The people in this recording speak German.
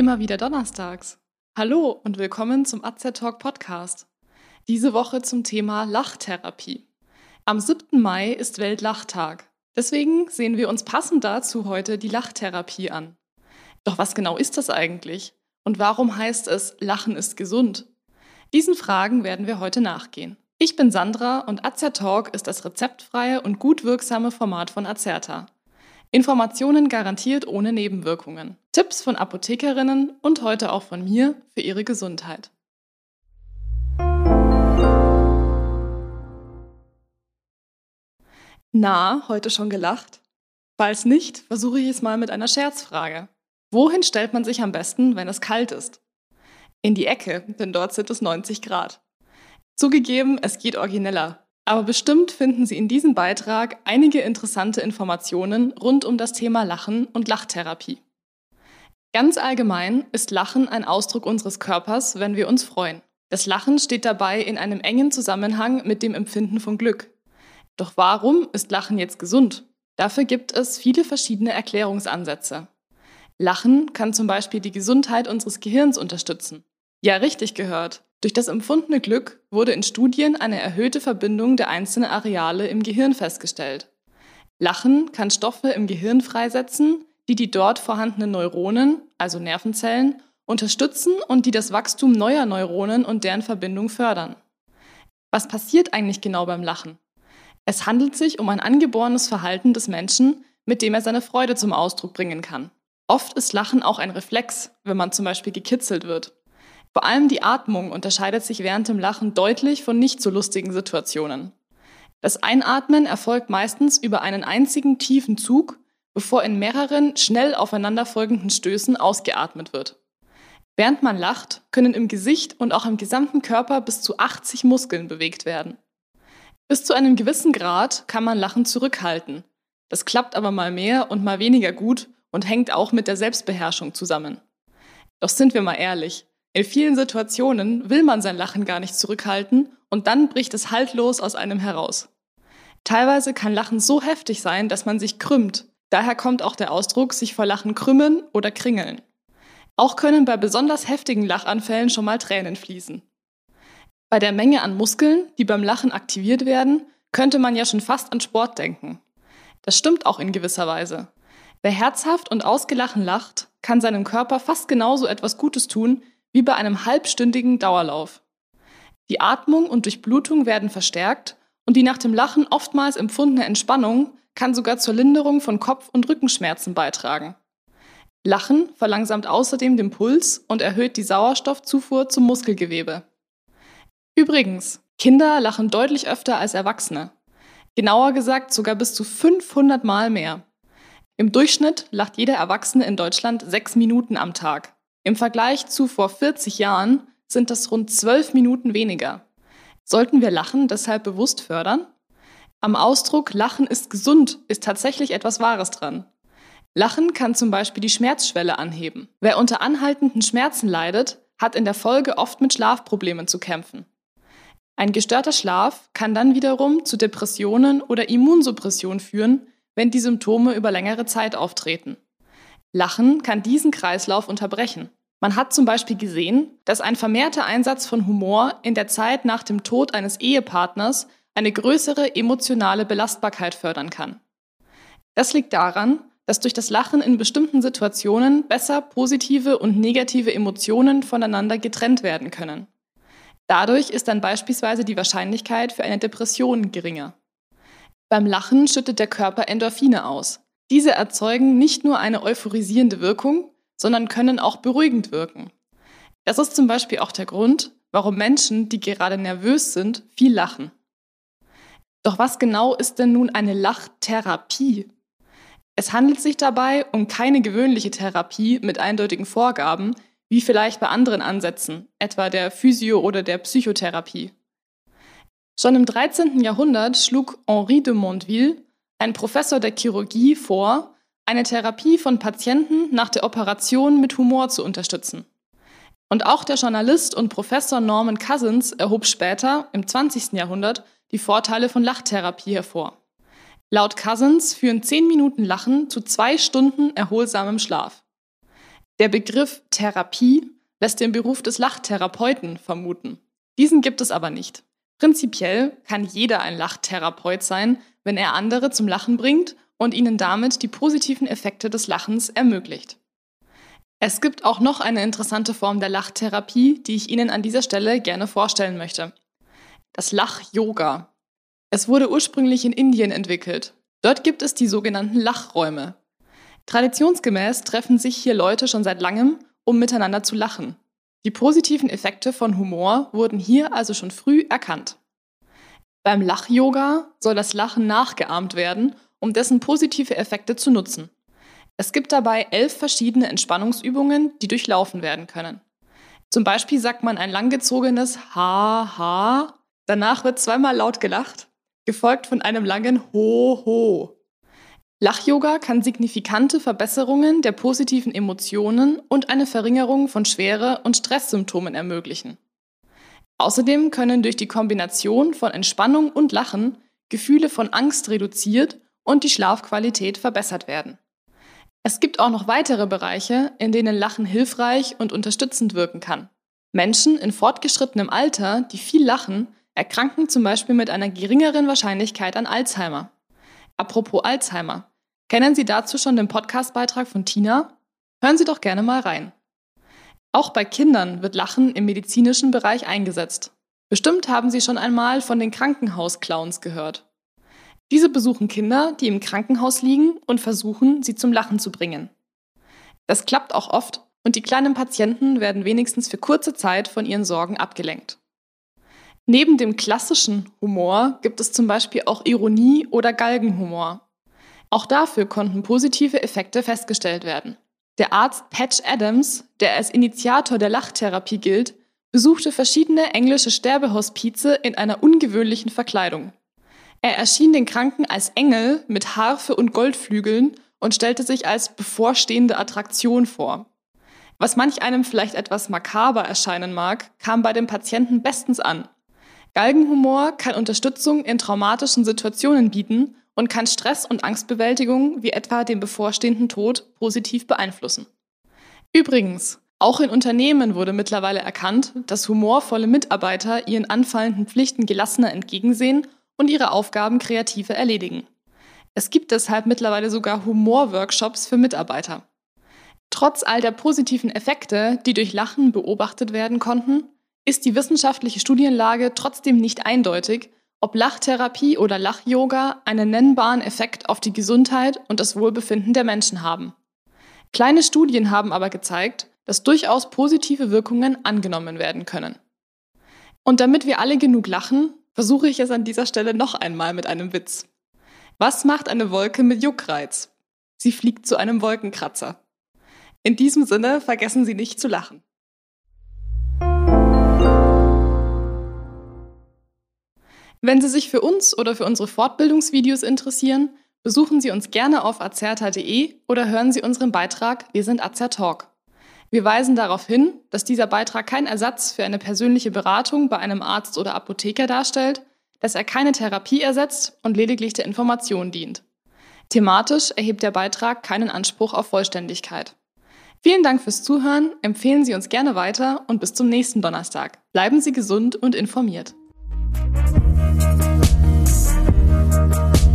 Immer wieder donnerstags. Hallo und willkommen zum AZ Talk Podcast. Diese Woche zum Thema Lachtherapie. Am 7. Mai ist Weltlachtag. Deswegen sehen wir uns passend dazu heute die Lachtherapie an. Doch was genau ist das eigentlich? Und warum heißt es, Lachen ist gesund? Diesen Fragen werden wir heute nachgehen. Ich bin Sandra und Talk ist das rezeptfreie und gut wirksame Format von Azerta. Informationen garantiert ohne Nebenwirkungen. Tipps von Apothekerinnen und heute auch von mir für Ihre Gesundheit. Na, heute schon gelacht? Falls nicht, versuche ich es mal mit einer Scherzfrage. Wohin stellt man sich am besten, wenn es kalt ist? In die Ecke, denn dort sind es 90 Grad. Zugegeben, es geht origineller. Aber bestimmt finden Sie in diesem Beitrag einige interessante Informationen rund um das Thema Lachen und Lachtherapie. Ganz allgemein ist Lachen ein Ausdruck unseres Körpers, wenn wir uns freuen. Das Lachen steht dabei in einem engen Zusammenhang mit dem Empfinden von Glück. Doch warum ist Lachen jetzt gesund? Dafür gibt es viele verschiedene Erklärungsansätze. Lachen kann zum Beispiel die Gesundheit unseres Gehirns unterstützen. Ja, richtig gehört. Durch das empfundene Glück wurde in Studien eine erhöhte Verbindung der einzelnen Areale im Gehirn festgestellt. Lachen kann Stoffe im Gehirn freisetzen, die die dort vorhandenen Neuronen, also Nervenzellen, unterstützen und die das Wachstum neuer Neuronen und deren Verbindung fördern. Was passiert eigentlich genau beim Lachen? Es handelt sich um ein angeborenes Verhalten des Menschen, mit dem er seine Freude zum Ausdruck bringen kann. Oft ist Lachen auch ein Reflex, wenn man zum Beispiel gekitzelt wird. Vor allem die Atmung unterscheidet sich während dem Lachen deutlich von nicht so lustigen Situationen. Das Einatmen erfolgt meistens über einen einzigen tiefen Zug, bevor in mehreren schnell aufeinanderfolgenden Stößen ausgeatmet wird. Während man lacht, können im Gesicht und auch im gesamten Körper bis zu 80 Muskeln bewegt werden. Bis zu einem gewissen Grad kann man Lachen zurückhalten. Das klappt aber mal mehr und mal weniger gut und hängt auch mit der Selbstbeherrschung zusammen. Doch sind wir mal ehrlich, in vielen Situationen will man sein Lachen gar nicht zurückhalten und dann bricht es haltlos aus einem heraus. Teilweise kann Lachen so heftig sein, dass man sich krümmt. Daher kommt auch der Ausdruck sich vor Lachen krümmen oder kringeln. Auch können bei besonders heftigen Lachanfällen schon mal Tränen fließen. Bei der Menge an Muskeln, die beim Lachen aktiviert werden, könnte man ja schon fast an Sport denken. Das stimmt auch in gewisser Weise. Wer herzhaft und ausgelachen lacht, kann seinem Körper fast genauso etwas Gutes tun wie bei einem halbstündigen Dauerlauf. Die Atmung und Durchblutung werden verstärkt und die nach dem Lachen oftmals empfundene Entspannung kann sogar zur Linderung von Kopf- und Rückenschmerzen beitragen. Lachen verlangsamt außerdem den Puls und erhöht die Sauerstoffzufuhr zum Muskelgewebe. Übrigens, Kinder lachen deutlich öfter als Erwachsene. Genauer gesagt sogar bis zu 500 Mal mehr. Im Durchschnitt lacht jeder Erwachsene in Deutschland sechs Minuten am Tag. Im Vergleich zu vor 40 Jahren sind das rund 12 Minuten weniger. Sollten wir Lachen deshalb bewusst fördern? Am Ausdruck Lachen ist gesund ist tatsächlich etwas Wahres dran. Lachen kann zum Beispiel die Schmerzschwelle anheben. Wer unter anhaltenden Schmerzen leidet, hat in der Folge oft mit Schlafproblemen zu kämpfen. Ein gestörter Schlaf kann dann wiederum zu Depressionen oder Immunsuppression führen, wenn die Symptome über längere Zeit auftreten. Lachen kann diesen Kreislauf unterbrechen. Man hat zum Beispiel gesehen, dass ein vermehrter Einsatz von Humor in der Zeit nach dem Tod eines Ehepartners eine größere emotionale Belastbarkeit fördern kann. Das liegt daran, dass durch das Lachen in bestimmten Situationen besser positive und negative Emotionen voneinander getrennt werden können. Dadurch ist dann beispielsweise die Wahrscheinlichkeit für eine Depression geringer. Beim Lachen schüttet der Körper Endorphine aus, diese erzeugen nicht nur eine euphorisierende Wirkung, sondern können auch beruhigend wirken. Das ist zum Beispiel auch der Grund, warum Menschen, die gerade nervös sind, viel lachen. Doch was genau ist denn nun eine Lachtherapie? Es handelt sich dabei um keine gewöhnliche Therapie mit eindeutigen Vorgaben, wie vielleicht bei anderen Ansätzen, etwa der Physio- oder der Psychotherapie. Schon im 13. Jahrhundert schlug Henri de Mondeville ein Professor der Chirurgie vor, eine Therapie von Patienten nach der Operation mit Humor zu unterstützen. Und auch der Journalist und Professor Norman Cousins erhob später, im 20. Jahrhundert, die Vorteile von Lachtherapie hervor. Laut Cousins führen 10 Minuten Lachen zu zwei Stunden erholsamem Schlaf. Der Begriff Therapie lässt den Beruf des Lachtherapeuten vermuten. Diesen gibt es aber nicht. Prinzipiell kann jeder ein Lachtherapeut sein, wenn er andere zum Lachen bringt und ihnen damit die positiven Effekte des Lachens ermöglicht. Es gibt auch noch eine interessante Form der Lachtherapie, die ich Ihnen an dieser Stelle gerne vorstellen möchte. Das Lach-Yoga. Es wurde ursprünglich in Indien entwickelt. Dort gibt es die sogenannten Lachräume. Traditionsgemäß treffen sich hier Leute schon seit langem, um miteinander zu lachen. Die positiven Effekte von Humor wurden hier also schon früh erkannt. Beim Lach-Yoga soll das Lachen nachgeahmt werden, um dessen positive Effekte zu nutzen. Es gibt dabei elf verschiedene Entspannungsübungen, die durchlaufen werden können. Zum Beispiel sagt man ein langgezogenes Ha, Ha, danach wird zweimal laut gelacht, gefolgt von einem langen Ho, Ho. Lach-Yoga kann signifikante Verbesserungen der positiven Emotionen und eine Verringerung von Schwere- und Stresssymptomen ermöglichen. Außerdem können durch die Kombination von Entspannung und Lachen Gefühle von Angst reduziert und die Schlafqualität verbessert werden. Es gibt auch noch weitere Bereiche, in denen Lachen hilfreich und unterstützend wirken kann. Menschen in fortgeschrittenem Alter, die viel lachen, erkranken zum Beispiel mit einer geringeren Wahrscheinlichkeit an Alzheimer. Apropos Alzheimer. Kennen Sie dazu schon den Podcastbeitrag von Tina? Hören Sie doch gerne mal rein. Auch bei Kindern wird Lachen im medizinischen Bereich eingesetzt. Bestimmt haben Sie schon einmal von den Krankenhausclowns gehört. Diese besuchen Kinder, die im Krankenhaus liegen und versuchen, sie zum Lachen zu bringen. Das klappt auch oft und die kleinen Patienten werden wenigstens für kurze Zeit von ihren Sorgen abgelenkt. Neben dem klassischen Humor gibt es zum Beispiel auch Ironie oder Galgenhumor. Auch dafür konnten positive Effekte festgestellt werden. Der Arzt Patch Adams, der als Initiator der Lachtherapie gilt, besuchte verschiedene englische Sterbehospize in einer ungewöhnlichen Verkleidung. Er erschien den Kranken als Engel mit Harfe und Goldflügeln und stellte sich als bevorstehende Attraktion vor. Was manch einem vielleicht etwas makaber erscheinen mag, kam bei den Patienten bestens an. Galgenhumor kann Unterstützung in traumatischen Situationen bieten und kann Stress- und Angstbewältigung, wie etwa den bevorstehenden Tod, positiv beeinflussen. Übrigens, auch in Unternehmen wurde mittlerweile erkannt, dass humorvolle Mitarbeiter ihren anfallenden Pflichten gelassener entgegensehen und ihre Aufgaben kreativer erledigen. Es gibt deshalb mittlerweile sogar Humorworkshops für Mitarbeiter. Trotz all der positiven Effekte, die durch Lachen beobachtet werden konnten, ist die wissenschaftliche Studienlage trotzdem nicht eindeutig ob Lachtherapie oder Lach-Yoga einen nennbaren Effekt auf die Gesundheit und das Wohlbefinden der Menschen haben. Kleine Studien haben aber gezeigt, dass durchaus positive Wirkungen angenommen werden können. Und damit wir alle genug lachen, versuche ich es an dieser Stelle noch einmal mit einem Witz. Was macht eine Wolke mit Juckreiz? Sie fliegt zu einem Wolkenkratzer. In diesem Sinne vergessen Sie nicht zu lachen. Wenn Sie sich für uns oder für unsere Fortbildungsvideos interessieren, besuchen Sie uns gerne auf azerta.de oder hören Sie unseren Beitrag Wir sind Azertalk. Wir weisen darauf hin, dass dieser Beitrag kein Ersatz für eine persönliche Beratung bei einem Arzt oder Apotheker darstellt, dass er keine Therapie ersetzt und lediglich der Information dient. Thematisch erhebt der Beitrag keinen Anspruch auf Vollständigkeit. Vielen Dank fürs Zuhören, empfehlen Sie uns gerne weiter und bis zum nächsten Donnerstag. Bleiben Sie gesund und informiert. Thank you.